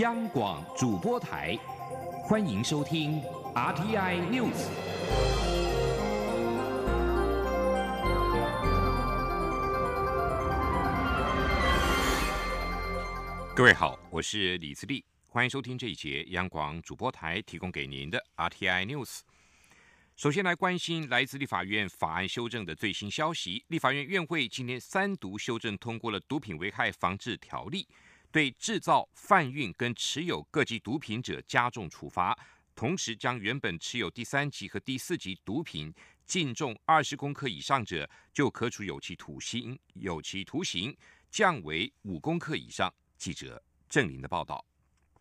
央广主播台，欢迎收听 RTI News。各位好，我是李自立，欢迎收听这一节央广主播台提供给您的 RTI News。首先来关心来自立法院法案修正的最新消息。立法院院会今天三读修正通过了《毒品危害防治条例》，对制造、贩运跟持有各级毒品者加重处罚，同时将原本持有第三级和第四级毒品净重二十公克以上者，就可处有期徒刑，有期徒刑降为五公克以上。记者郑林的报道。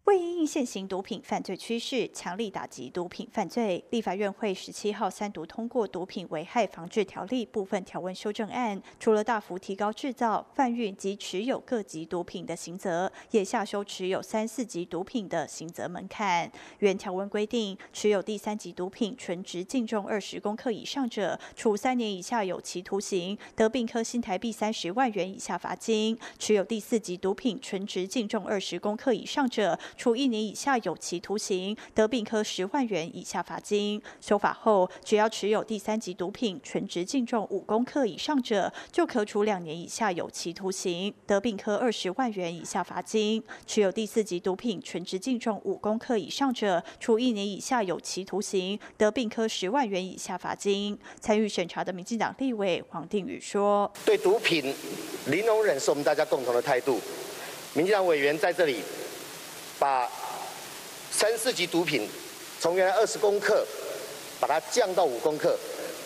为因应现行毒品犯罪趋势，强力打击毒品犯罪，立法院会十七号三读通过《毒品危害防治条例》部分条文修正案，除了大幅提高制造、贩运及持有各级毒品的刑责，也下修持有三四级毒品的刑责门槛。原条文规定，持有第三级毒品纯值净重二十公克以上者，处三年以下有期徒刑，得并科新台币三十万元以下罚金；持有第四级毒品纯值净重二十公克以上者，处一年以下有期徒刑，得并科十万元以下罚金。修法后，只要持有第三级毒品纯值净重五公克以上者，就可处两年以下有期徒刑，得并科二十万元以下罚金；持有第四级毒品纯值净重五公克以上者，处一年以下有期徒刑，得并科十万元以下罚金。参与审查的民进党立委黄定宇说：“对毒品零容忍是我们大家共同的态度。民进党委员在这里。”把三四级毒品从原来二十公克，把它降到五公克，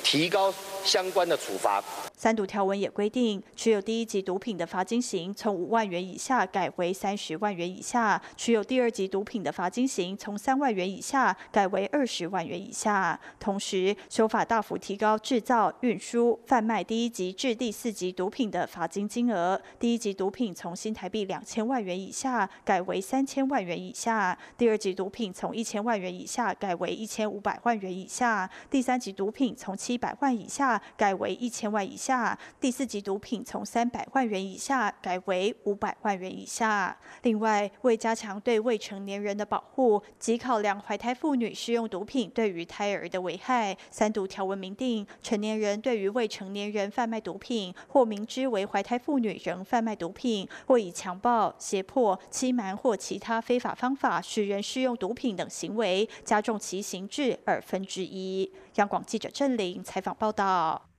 提高相关的处罚。三读条文也规定，持有第一级毒品的罚金刑从五万元以下改为三十万元以下；持有第二级毒品的罚金刑从三万元以下改为二十万元以下。同时，修法大幅提高制造、运输、贩卖第一级至第四级毒品的罚金金额。第一级毒品从新台币两千万元以下改为三千万元以下；第二级毒品从一千万元以下改为一千五百万元以下；第三级毒品从七百万以下改为一千万以下。第四级毒品从三百万元以下改为五百万元以下。另外，为加强对未成年人的保护及考量怀胎妇女使用毒品对于胎儿的危害，三读条文明定，成年人对于未成年人贩卖毒品，或明知为怀胎妇女仍贩卖毒品，或以强暴、胁迫、欺瞒或其他非法方法使人使用毒品等行为，加重其刑至二分之一。央广记者郑玲采访报道。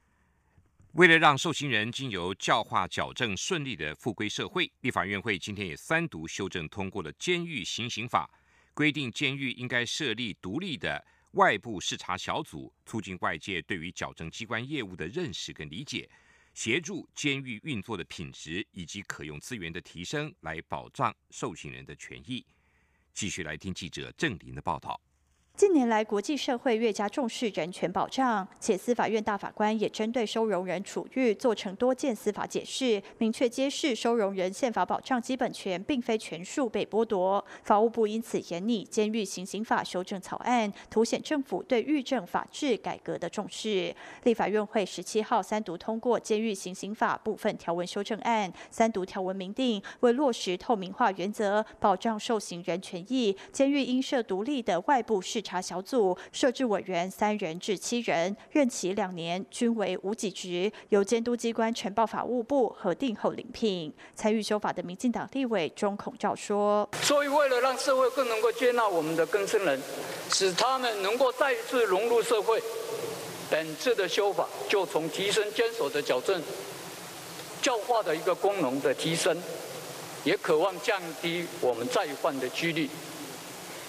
为了让受刑人经由教化矫正顺利的复归社会，立法院会今天也三读修正通过了《监狱行刑法》，规定监狱应该设立独立的外部视察小组，促进外界对于矫正机关业务的认识跟理解，协助监狱运作的品质以及可用资源的提升，来保障受刑人的权益。继续来听记者郑林的报道。近年来，国际社会越加重视人权保障，且司法院大法官也针对收容人处遇做成多件司法解释，明确揭示收容人宪法保障基本权并非全数被剥夺。法务部因此研拟《监狱行刑法》修正草案，凸显政府对狱政法制改革的重视。立法院会十七号三读通过《监狱行刑法》部分条文修正案，三读条文明定，为落实透明化原则，保障受刑人权益，监狱应设独立的外部视查小组设置委员三人至七人，任期两年，均为无给职，由监督机关呈报法务部核定后领聘。参与修法的民进党立委钟孔照说：“所以，为了让社会更能够接纳我们的更生人，使他们能够再一次融入社会，本次的修法就从提升监守的矫正、教化的一个功能的提升，也渴望降低我们再犯的几率。”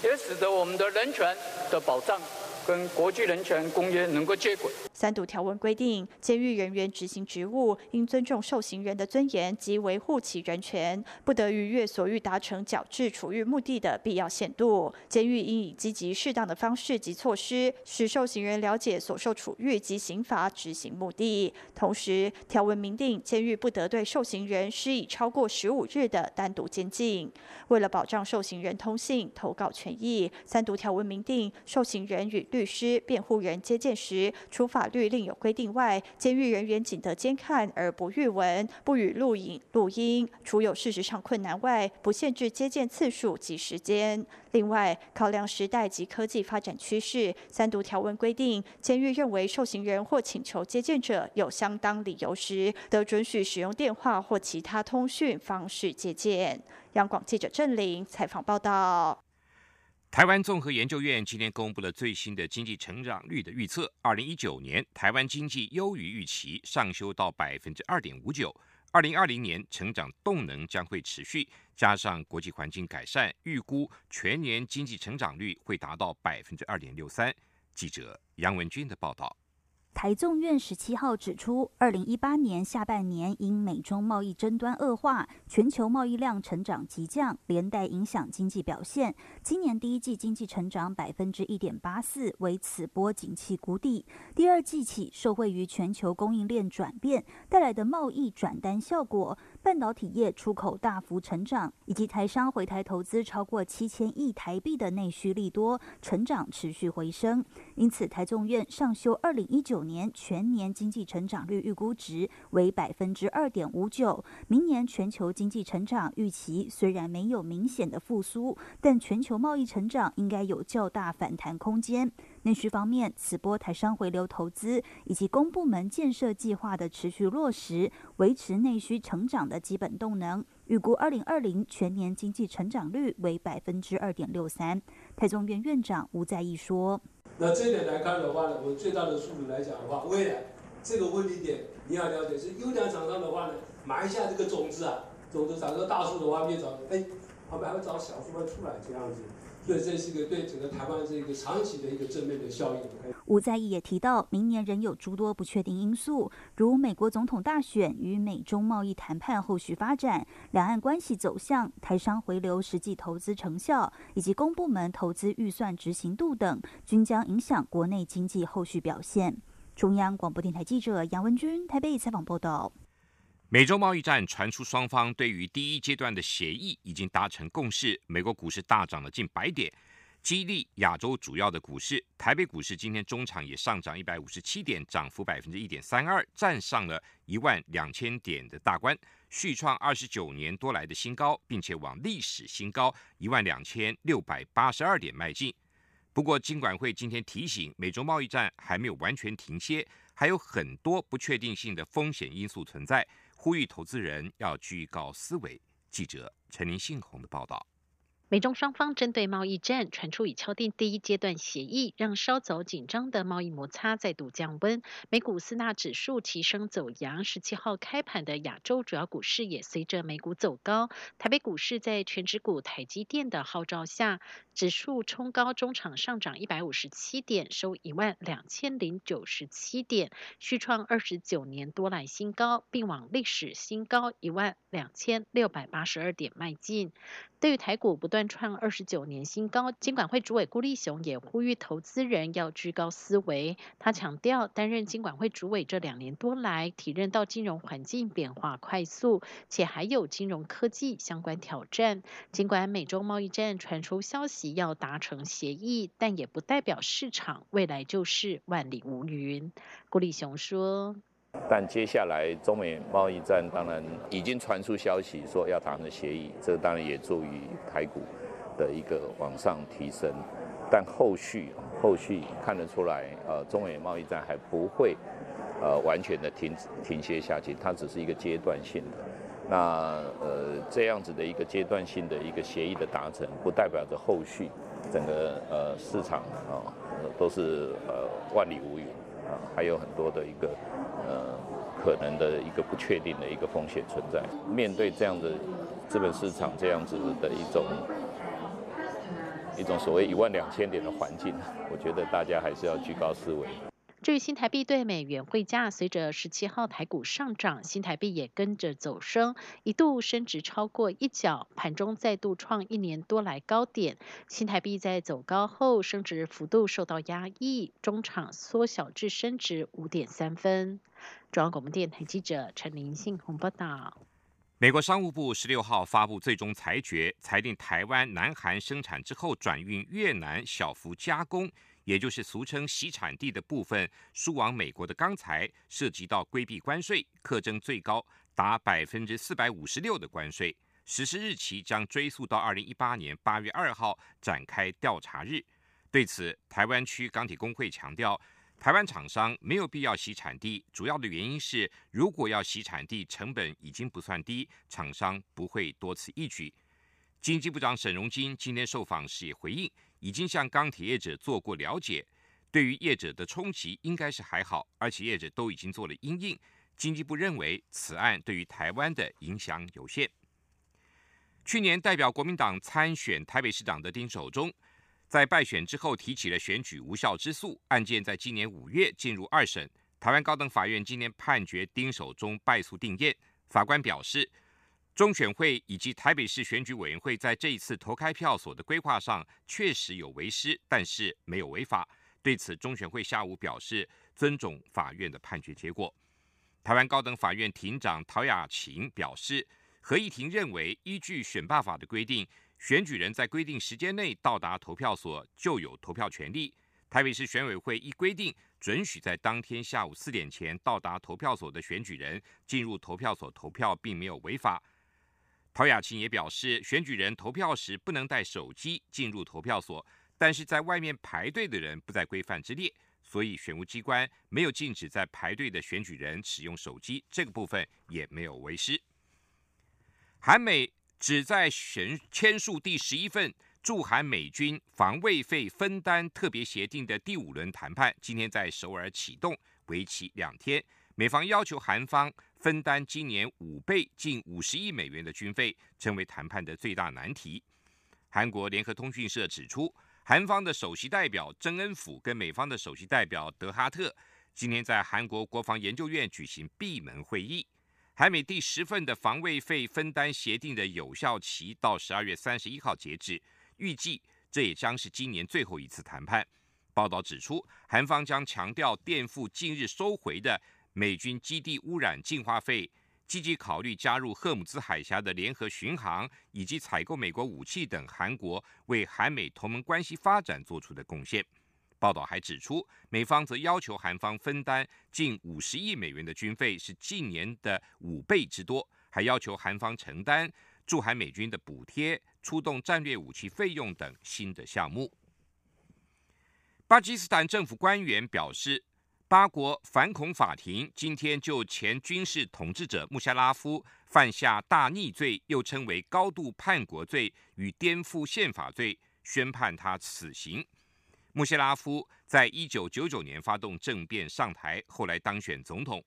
也使得我们的人权的保障跟国际人权公约能够接轨。三读条文规定，监狱人员执行职务应尊重受刑人的尊严及维护其人权，不得逾越所欲达成矫治处遇目的的必要限度。监狱应以积极适当的方式及措施，使受刑人了解所受处遇及刑罚执行目的。同时，条文明定，监狱不得对受刑人施以超过十五日的单独监禁。为了保障受刑人通信、投稿权益，三读条文明定，受刑人与律师、辩护人接见时，除法律另有规定外，监狱人员仅得监看而不阅文，不予录影录音，除有事实上困难外，不限制接见次数及时间。另外，考量时代及科技发展趋势，三读条文规定，监狱认为受刑人或请求接见者有相当理由时，得准许使用电话或其他通讯方式接见。央广记者郑玲采访报道。台湾综合研究院今天公布了最新的经济成长率的预测，二零一九年台湾经济优于预期，上修到百分之二点五九。二零二零年成长动能将会持续，加上国际环境改善，预估全年经济成长率会达到百分之二点六三。记者杨文军的报道。台纵院十七号指出，二零一八年下半年因美中贸易争端恶化，全球贸易量成长急降，连带影响经济表现。今年第一季经济成长百分之一点八四，为此波景气谷底。第二季起，受惠于全球供应链转变带来的贸易转单效果。半导体业出口大幅成长，以及台商回台投资超过七千亿台币的内需利多，成长持续回升。因此，台中院上修二零一九年全年经济成长率预估值为百分之二点五九。明年全球经济成长预期虽然没有明显的复苏，但全球贸易成长应该有较大反弹空间。内需方面，此波台商回流投资以及公部门建设计划的持续落实，维持内需成长的基本动能。预估二零二零全年经济成长率为百分之二点六三。台中院院长吴在义说：“那这点来看的话呢，我最大的数据来讲的话，未来这个问题点你要了解，是优良厂商的话呢，埋下这个种子啊，种子长个大树的话，越长，哎，后面还会长小树会出来这样子。”对，这是一个对整个台湾这个长期的一个正面的效应。吴在义也提到，明年仍有诸多不确定因素，如美国总统大选与美中贸易谈判后续发展、两岸关系走向、台商回流实际投资成效，以及公部门投资预算执行度等，均将影响国内经济后续表现。中央广播电台记者杨文君台北采访报道。美洲贸易战传出，双方对于第一阶段的协议已经达成共识。美国股市大涨了近百点，激励亚洲主要的股市。台北股市今天中场也上涨一百五十七点，涨幅百分之一点三二，站上了一万两千点的大关，续创二十九年多来的新高，并且往历史新高一万两千六百八十二点迈进。不过，金管会今天提醒，美洲贸易战还没有完全停歇，还有很多不确定性的风险因素存在。呼吁投资人要居高思维。记者陈林信宏的报道。美中双方针对贸易战传出已敲定第一阶段协议，让稍早紧张的贸易摩擦再度降温。美股四大指数齐升走阳，十七号开盘的亚洲主要股市也随着美股走高。台北股市在全指股台积电的号召下，指数冲高，中场上涨一百五十七点，收一万两千零九十七点，续创二十九年多来新高，并往历史新高一万两千六百八十二点迈进。对于台股不断创二十九年新高，监管会主委顾立雄也呼吁投资人要居高思维。他强调，担任监管会主委这两年多来，体认到金融环境变化快速，且还有金融科技相关挑战。尽管美洲贸易战传出消息要达成协议，但也不代表市场未来就是万里无云。顾立雄说。但接下来中美贸易战当然已经传出消息说要达成协议，这当然也助于台股的一个往上提升。但后续后续看得出来，呃，中美贸易战还不会呃完全的停停歇下去，它只是一个阶段性的。那呃这样子的一个阶段性的一个协议的达成，不代表着后续整个呃市场啊都是呃万里无云啊，还有很多的一个。呃，可能的一个不确定的一个风险存在。面对这样的资本市场这样子的一种一种所谓一万两千点的环境，我觉得大家还是要居高思维。至于新台币对美元汇价，随着十七号台股上涨，新台币也跟着走升，一度升值超过一角，盘中再度创一年多来高点。新台币在走高后，升值幅度受到压抑，中场缩小至升值五点三分。中央广播电台记者陈林信鸿报道。美国商务部十六号发布最终裁决，裁定台湾南韩生产之后转运越南小幅加工。也就是俗称洗产地的部分输往美国的钢材，涉及到规避关税，课征最高达百分之四百五十六的关税。实施日期将追溯到二零一八年八月二号展开调查日。对此，台湾区钢铁工会强调，台湾厂商没有必要洗产地，主要的原因是，如果要洗产地，成本已经不算低，厂商不会多此一举。经济部长沈荣金今天受访时也回应，已经向钢铁业者做过了解，对于业者的冲击应该是还好，而且业者都已经做了应应。经济部认为此案对于台湾的影响有限。去年代表国民党参选台北市长的丁守中，在败选之后提起了选举无效之诉，案件在今年五月进入二审。台湾高等法院今年判决丁守中败诉定验。法官表示，中选会以及台北市选举委员会在这一次投开票所的规划上确实有违失，但是没有违法。对此，中选会下午表示尊重法院的判决结果。台湾高等法院庭长陶雅琴表示。合议庭认为，依据选罢法的规定，选举人在规定时间内到达投票所就有投票权利。台北市选委会依规定准许在当天下午四点前到达投票所的选举人进入投票所投票，并没有违法。陶雅琴也表示，选举人投票时不能带手机进入投票所，但是在外面排队的人不在规范之列，所以选务机关没有禁止在排队的选举人使用手机，这个部分也没有违失。韩美只在签签署第十一份驻韩美军防卫费分担特别协定的第五轮谈判，今天在首尔启动，为期两天。美方要求韩方分担今年五倍近五十亿美元的军费，成为谈判的最大难题。韩国联合通讯社指出，韩方的首席代表曾恩甫跟美方的首席代表德哈特今天在韩国国防研究院举行闭门会议。韩美第十份的防卫费分担协定的有效期到十二月三十一号截止，预计这也将是今年最后一次谈判。报道指出，韩方将强调垫付近日收回的美军基地污染净化费，积极考虑加入赫姆兹海峡的联合巡航，以及采购美国武器等韩国为韩美同盟关系发展做出的贡献。报道还指出，美方则要求韩方分担近五十亿美元的军费，是近年的五倍之多，还要求韩方承担驻韩美军的补贴、出动战略武器费用等新的项目。巴基斯坦政府官员表示，巴国反恐法庭今天就前军事统治者穆夏拉夫犯下大逆罪，又称为高度叛国罪与颠覆宪法罪，宣判他死刑。穆谢拉夫在一九九九年发动政变上台，后来当选总统。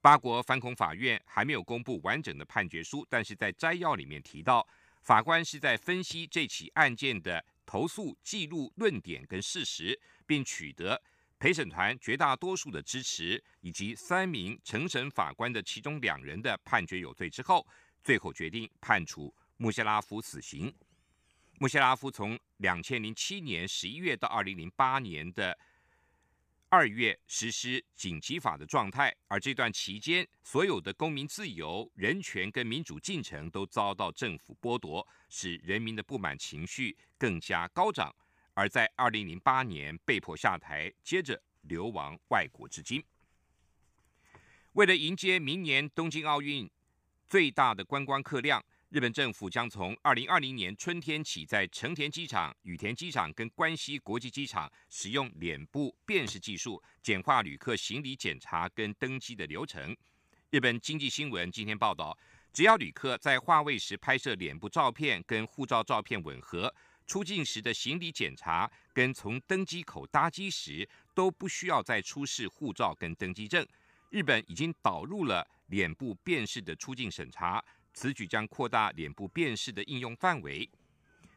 八国反恐法院还没有公布完整的判决书，但是在摘要里面提到，法官是在分析这起案件的投诉记录、论点跟事实，并取得陪审团绝大多数的支持，以及三名成审法官的其中两人的判决有罪之后，最后决定判处穆谢拉夫死刑。穆谢拉夫从两千零七年十一月到二零零八年的二月实施紧急法的状态，而这段期间，所有的公民自由、人权跟民主进程都遭到政府剥夺，使人民的不满情绪更加高涨。而在二零零八年被迫下台，接着流亡外国至今。为了迎接明年东京奥运最大的观光客量。日本政府将从二零二零年春天起，在成田机场、羽田机场跟关西国际机场使用脸部辨识技术，简化旅客行李检查跟登机的流程。日本经济新闻今天报道，只要旅客在话位时拍摄脸部照片跟护照照片吻合，出境时的行李检查跟从登机口搭机时都不需要再出示护照跟登机证。日本已经导入了脸部辨识的出境审查。此举将扩大脸部辨识的应用范围。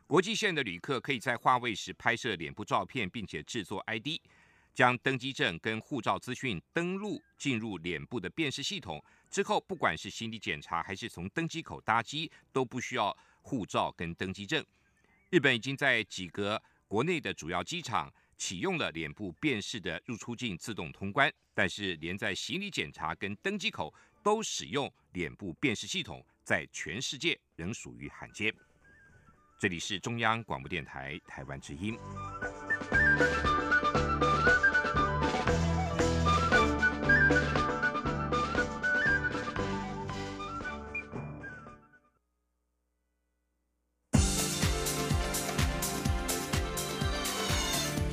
国际线的旅客可以在话位时拍摄脸部照片，并且制作 ID，将登机证跟护照资讯登录进入脸部的辨识系统之后，不管是行李检查还是从登机口搭机，都不需要护照跟登机证。日本已经在几个国内的主要机场启用了脸部辨识的入出境自动通关，但是连在行李检查跟登机口都使用脸部辨识系统。在全世界仍属于罕见。这里是中央广播电台台湾之音。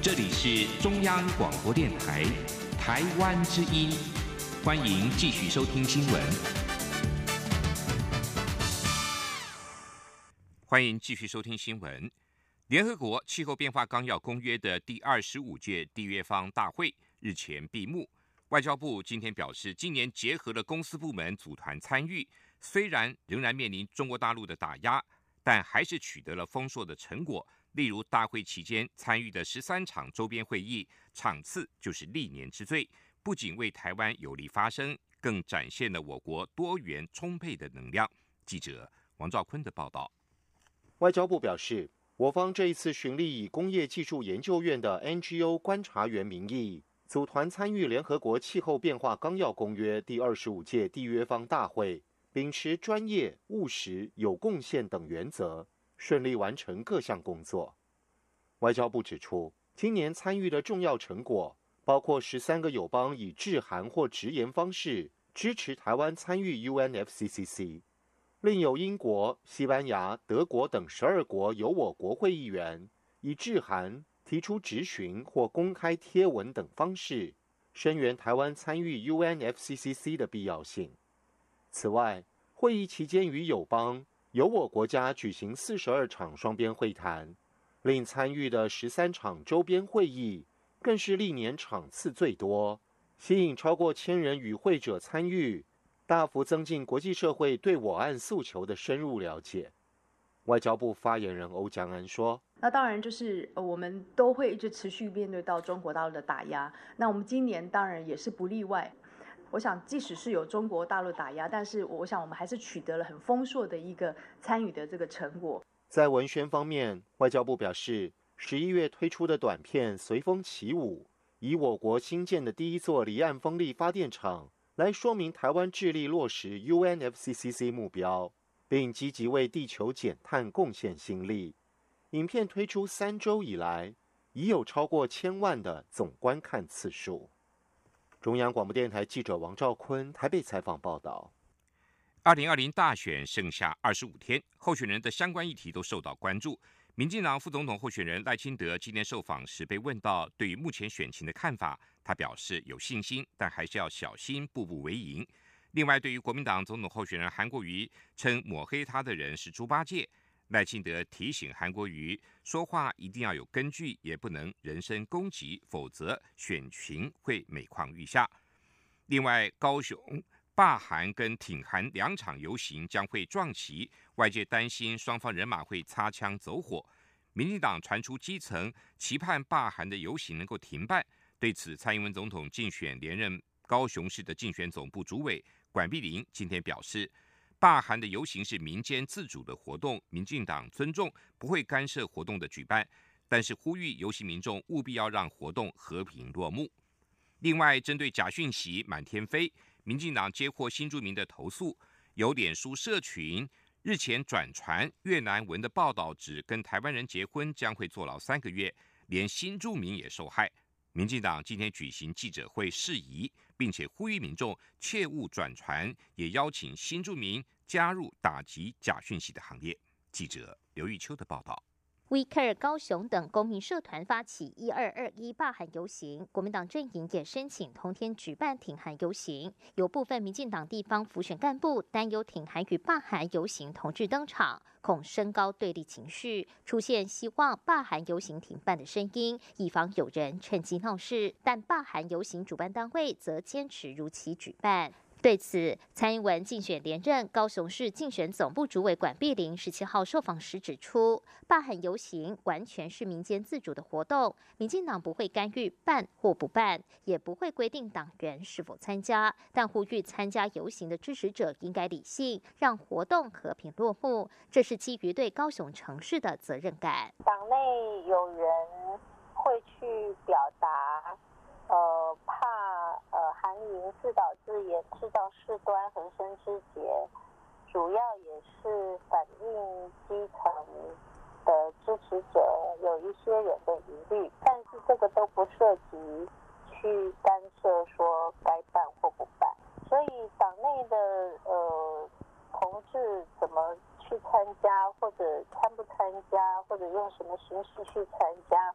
这里是中央广播电台台湾之音，欢迎继续收听新闻。欢迎继续收听新闻。联合国气候变化纲要公约的第二十五届缔约方大会日前闭幕。外交部今天表示，今年结合了公司部门组团参与，虽然仍然面临中国大陆的打压，但还是取得了丰硕的成果。例如，大会期间参与的十三场周边会议场次就是历年之最，不仅为台湾有力发声，更展现了我国多元充沛的能量。记者王兆坤的报道。外交部表示，我方这一次巡历以工业技术研究院的 NGO 观察员名义。组团参与联合国气候变化纲要公约第二十五届缔约方大会，秉持专业、务实、有贡献等原则，顺利完成各项工作。外交部指出，今年参与的重要成果包括十三个友邦以致函或直言方式支持台湾参与 UNFCCC，另有英国、西班牙、德国等十二国有我国会议员以致函。提出质询或公开贴文等方式，声援台湾参与 UNFCCC 的必要性。此外，会议期间与友邦由我国家举行四十二场双边会谈，另参与的十三场周边会议更是历年场次最多，吸引超过千人与会者参与，大幅增进国际社会对我案诉求的深入了解。外交部发言人欧江安说。那当然就是我们都会一直持续面对到中国大陆的打压。那我们今年当然也是不例外。我想，即使是有中国大陆打压，但是我想我们还是取得了很丰硕的一个参与的这个成果。在文宣方面，外交部表示，十一月推出的短片《随风起舞》，以我国新建的第一座离岸风力发电厂来说明台湾致力落实 UNFCCC 目标，并积极为地球减碳贡献心力。影片推出三周以来，已有超过千万的总观看次数。中央广播电台记者王兆坤台北采访报道。二零二零大选剩下二十五天，候选人的相关议题都受到关注。民进党副总统候选人赖清德今天受访时被问到对于目前选情的看法，他表示有信心，但还是要小心，步步为营。另外，对于国民党总统候选人韩国瑜称抹黑他的人是猪八戒。赖清德提醒韩国瑜说话一定要有根据，也不能人身攻击，否则选群会每况愈下。另外，高雄罢韩跟挺韩两场游行将会撞齐，外界担心双方人马会擦枪走火。民进党传出基层期盼罢韩的游行能够停办，对此，蔡英文总统竞选连任高雄市的竞选总部主委管碧玲今天表示。罢韩的游行是民间自主的活动，民进党尊重，不会干涉活动的举办，但是呼吁游行民众务必要让活动和平落幕。另外，针对假讯息满天飞，民进党接获新住民的投诉，有脸书社群日前转传越南文的报道，指跟台湾人结婚将会坐牢三个月，连新住民也受害。民进党今天举行记者会释疑，并且呼吁民众切勿转传，也邀请新住民加入打击假讯息的行列。记者刘玉秋的报道。We Care 高雄等公民社团发起一二二一罢韩游行，国民党阵营也申请同天举办挺韩游行。有部分民进党地方辅选干部担忧挺韩与罢韩游行同日登场，恐升高对立情绪，出现希望罢韩游行停办的声音，以防有人趁机闹事。但罢韩游行主办单位则坚持如期举办。对此，蔡英文竞选连任高雄市竞选总部主委管碧玲十七号受访时指出，罢韩游行完全是民间自主的活动，民进党不会干预办或不办，也不会规定党员是否参加，但呼吁参加游行的支持者应该理性，让活动和平落幕，这是基于对高雄城市的责任感。党内有人会去表达。呃，自导自演、制造事端、横生枝节，主要也是反映基层的支持者有一些人的疑虑，但是这个都不涉及去干涉说该办或不办，所以党内的呃同志怎么去参加，或者参不参加，或者用什么形式去参加。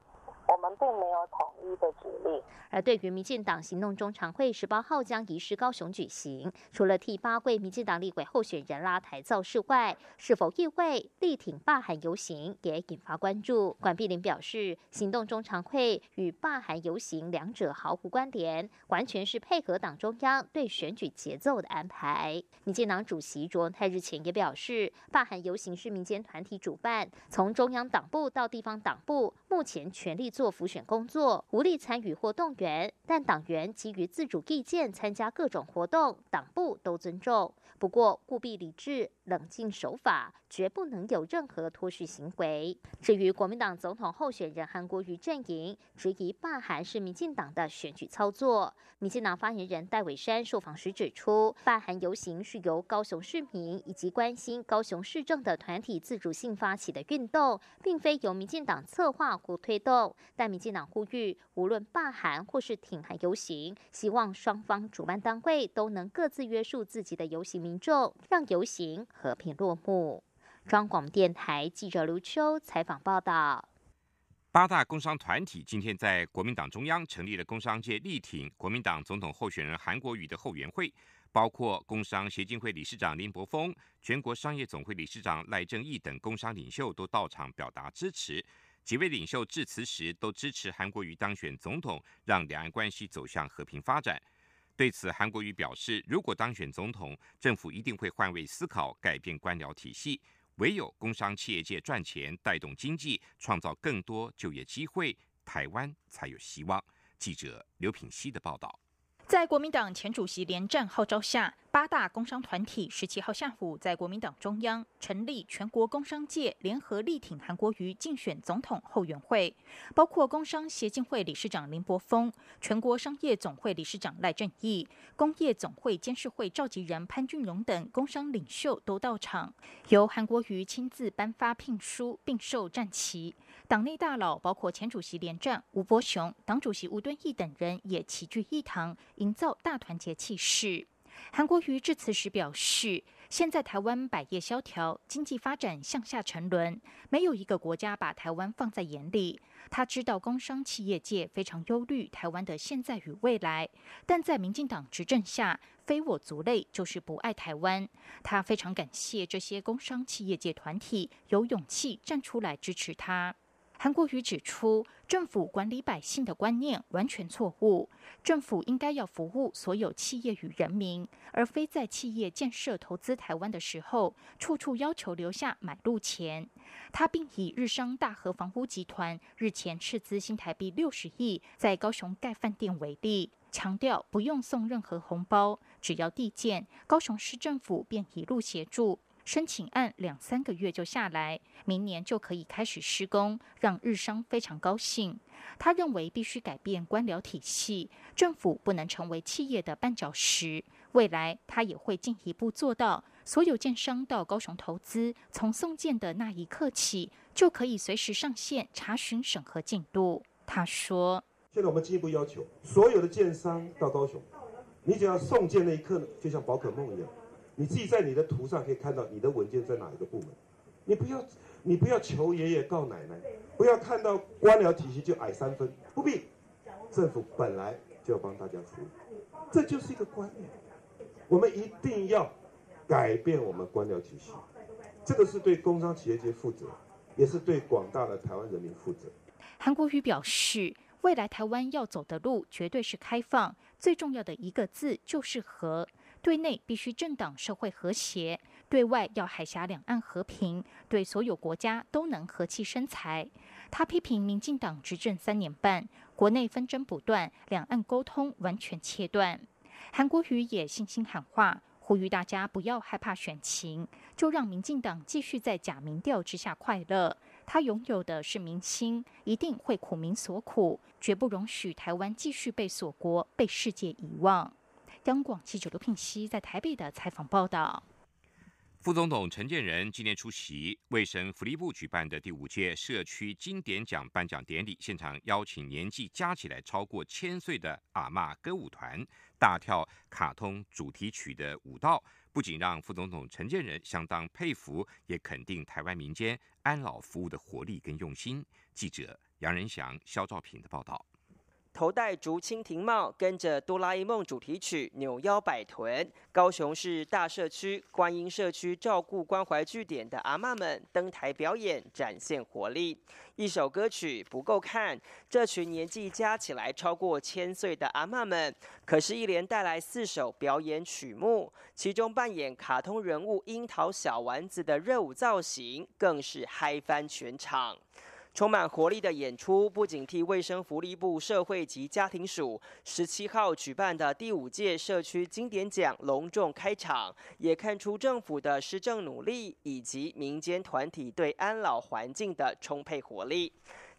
我们并没有统一的指令。而对于民进党行动中常会十八号将移师高雄举行，除了替八位民进党立委候选人拉台造势外，是否意味力挺罢韩游行也引发关注。管碧玲表示，行动中常会与罢韩游行两者毫无关联，完全是配合党中央对选举节奏的安排。民进党主席卓文泰日前也表示，罢韩游行是民间团体主办，从中央党部到地方党部，目前全力做浮选工作，无力参与或动员。但党员基于自主意见参加各种活动，党部都尊重。不过务必理智、冷静守法，绝不能有任何脱序行为。至于国民党总统候选人韩国瑜阵营质疑罢韩是民进党的选举操作，民进党发言人戴伟山受访时指出，罢韩游行是由高雄市民以及关心高雄市政的团体自主性发起的运动，并非由民进党策划或推动。但民进党呼吁，无论罢韩或是挺韩游行，希望双方主办单位都能各自约束自己的游行民众，让游行和平落幕。中广电台记者卢秋采访报道。八大工商团体今天在国民党中央成立了工商界力挺国民党总统候选人韩国瑜的后援会，包括工商协进会理事长林柏峰、全国商业总会理事长赖正义等工商领袖都到场表达支持。几位领袖致辞时都支持韩国瑜当选总统，让两岸关系走向和平发展。对此，韩国瑜表示，如果当选总统，政府一定会换位思考，改变官僚体系。唯有工商企业界赚钱，带动经济，创造更多就业机会，台湾才有希望。记者刘品希的报道。在国民党前主席连战号召下，八大工商团体十七号下午在国民党中央成立全国工商界联合力挺韩国瑜竞选总统后援会，包括工商协进会理事长林柏峰、全国商业总会理事长赖正义、工业总会监事会召集人潘俊荣等工商领袖都到场，由韩国瑜亲自颁发聘书并授战旗。党内大佬包括前主席连战、吴伯雄、党主席吴敦义等人也齐聚一堂，营造大团结气势。韩国瑜致辞时表示，现在台湾百业萧条，经济发展向下沉沦，没有一个国家把台湾放在眼里。他知道工商企业界非常忧虑台湾的现在与未来，但在民进党执政下，非我族类就是不爱台湾。他非常感谢这些工商企业界团体有勇气站出来支持他。韩国瑜指出，政府管理百姓的观念完全错误。政府应该要服务所有企业与人民，而非在企业建设投资台湾的时候，处处要求留下买路钱。他并以日商大和房屋集团日前斥资新台币六十亿在高雄盖饭店为例，强调不用送任何红包，只要地建，高雄市政府便一路协助。申请案两三个月就下来，明年就可以开始施工，让日商非常高兴。他认为必须改变官僚体系，政府不能成为企业的绊脚石。未来他也会进一步做到，所有建商到高雄投资，从送件的那一刻起，就可以随时上线查询审核进度。他说：“现在我们进一步要求，所有的建商到高雄，你只要送件那一刻，就像宝可梦一样。”你自己在你的图上可以看到你的文件在哪一个部门，你不要你不要求爷爷告奶奶，不要看到官僚体系就矮三分，不必，政府本来就要帮大家服务，这就是一个观念，我们一定要改变我们官僚体系，这个是对工商企业界负责，也是对广大的台湾人民负责。韩国瑜表示，未来台湾要走的路绝对是开放，最重要的一个字就是和。对内必须政党社会和谐，对外要海峡两岸和平，对所有国家都能和气生财。他批评民进党执政三年半，国内纷争不断，两岸沟通完全切断。韩国瑜也信心喊话，呼吁大家不要害怕选情，就让民进党继续在假民调之下快乐。他拥有的是民心，一定会苦民所苦，绝不容许台湾继续被锁国、被世界遗忘。央广记者刘聘熙在台北的采访报道：副总统陈建仁今天出席卫生福利部举办的第五届社区经典奖颁奖典礼，现场邀请年纪加起来超过千岁的阿嬷歌舞团大跳卡通主题曲的舞蹈，不仅让副总统陈建仁相当佩服，也肯定台湾民间安老服务的活力跟用心。记者杨仁祥、肖兆平的报道。头戴竹蜻蜓帽，跟着哆啦 A 梦主题曲扭腰摆臀，高雄市大社区观音社区照顾关怀据点的阿妈们登台表演，展现活力。一首歌曲不够看，这群年纪加起来超过千岁的阿妈们，可是，一连带来四首表演曲目，其中扮演卡通人物樱桃小丸子的热舞造型，更是嗨翻全场。充满活力的演出，不仅替卫生福利部社会及家庭署十七号举办的第五届社区经典奖隆重开场，也看出政府的施政努力以及民间团体对安老环境的充沛活力。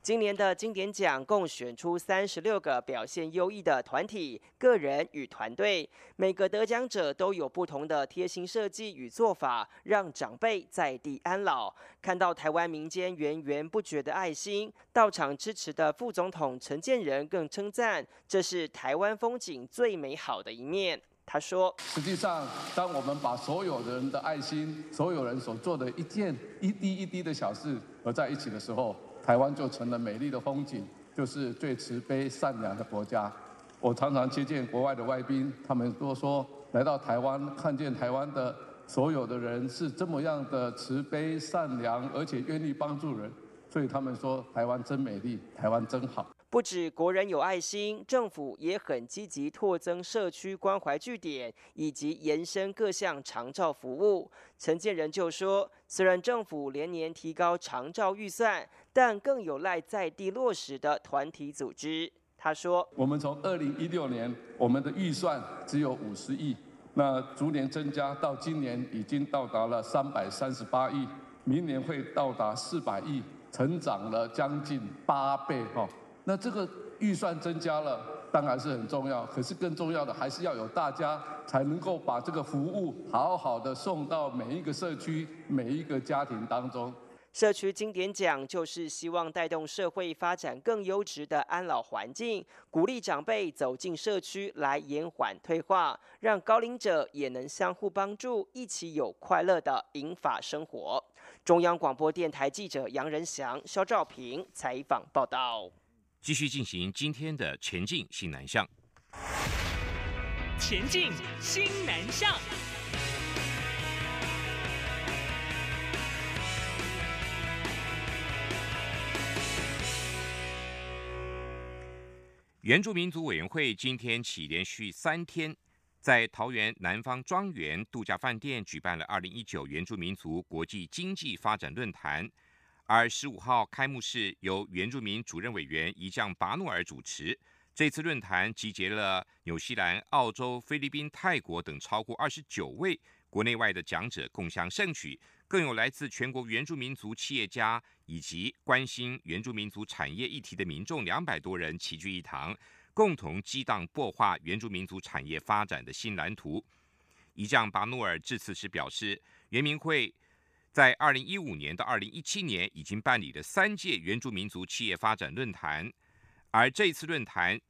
今年的经典奖共选出三十六个表现优异的团体、个人与团队，每个得奖者都有不同的贴心设计与做法，让长辈在地安老。看到台湾民间源源不绝的爱心，到场支持的副总统陈建仁更称赞，这是台湾风景最美好的一面。他说：“实际上，当我们把所有人的爱心、所有人所做的一件一滴一滴的小事合在一起的时候。”台湾就成了美丽的风景，就是最慈悲善良的国家。我常常接见国外的外宾，他们都说来到台湾，看见台湾的所有的人是这么样的慈悲善良，而且愿意帮助人，所以他们说台湾真美丽，台湾真好。不止国人有爱心，政府也很积极拓增社区关怀据点，以及延伸各项长照服务。陈建仁就说，虽然政府连年提高长照预算，但更有赖在地落实的团体组织。他说，我们从二零一六年我们的预算只有五十亿，那逐年增加到今年已经到达了三百三十八亿，明年会到达四百亿，成长了将近八倍哈。那这个预算增加了，当然是很重要。可是更重要的还是要有大家才能够把这个服务好好的送到每一个社区、每一个家庭当中。社区经典奖就是希望带动社会发展更优质的安老环境，鼓励长辈走进社区来延缓退化，让高龄者也能相互帮助，一起有快乐的银发生活。中央广播电台记者杨仁祥、肖兆平采访报道。继续进行今天的前进新南向。前进新南向。原住民族委员会今天起连续三天，在桃园南方庄园度假饭店举办了二零一九原住民族国际经济发展论坛。而十五号开幕式由原住民主任委员一将巴努尔主持。这次论坛集结了纽西兰、澳洲、菲律宾、泰国等超过二十九位国内外的讲者共襄盛举，更有来自全国原住民族企业家以及关心原住民族产业议题的民众两百多人齐聚一堂，共同激荡擘画原住民族产业发展的新蓝图。一将巴努尔致辞时表示，原民会。在二零一五年到二零一七年，已经办理了三届原住民族企业发展论坛，而这次论坛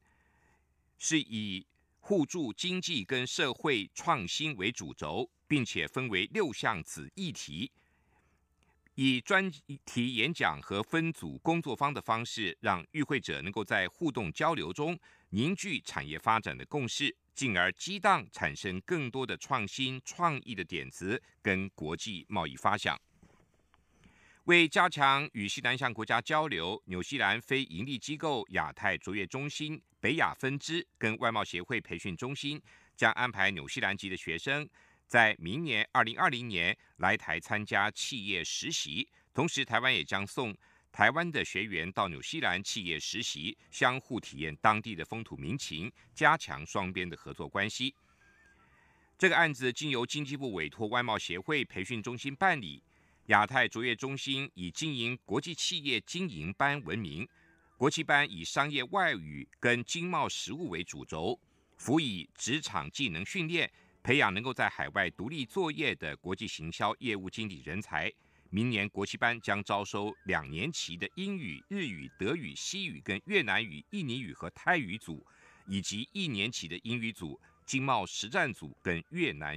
是以互助经济跟社会创新为主轴，并且分为六项子议题，以专题演讲和分组工作坊的方式，让与会者能够在互动交流中凝聚产业发展的共识。进而激荡产生更多的创新创意的点子跟国际贸易发想。为加强与西南向国家交流，纽西兰非营利机构亚太卓越中心北亚分支跟外贸协会培训中心将安排纽西兰籍的学生在明年二零二零年来台参加企业实习，同时台湾也将送。台湾的学员到纽西兰企业实习，相互体验当地的风土民情，加强双边的合作关系。这个案子经由经济部委托外贸协会培训中心办理，亚太卓越中心以经营国际企业经营班闻名。国际班以商业外语跟经贸实务为主轴，辅以职场技能训练，培养能够在海外独立作业的国际行销业务经理人才。明年国际班将招收两年期的英语、日语、德语、西语跟越南语、印尼语和泰语组，以及一年期的英语组、经贸实战组跟越南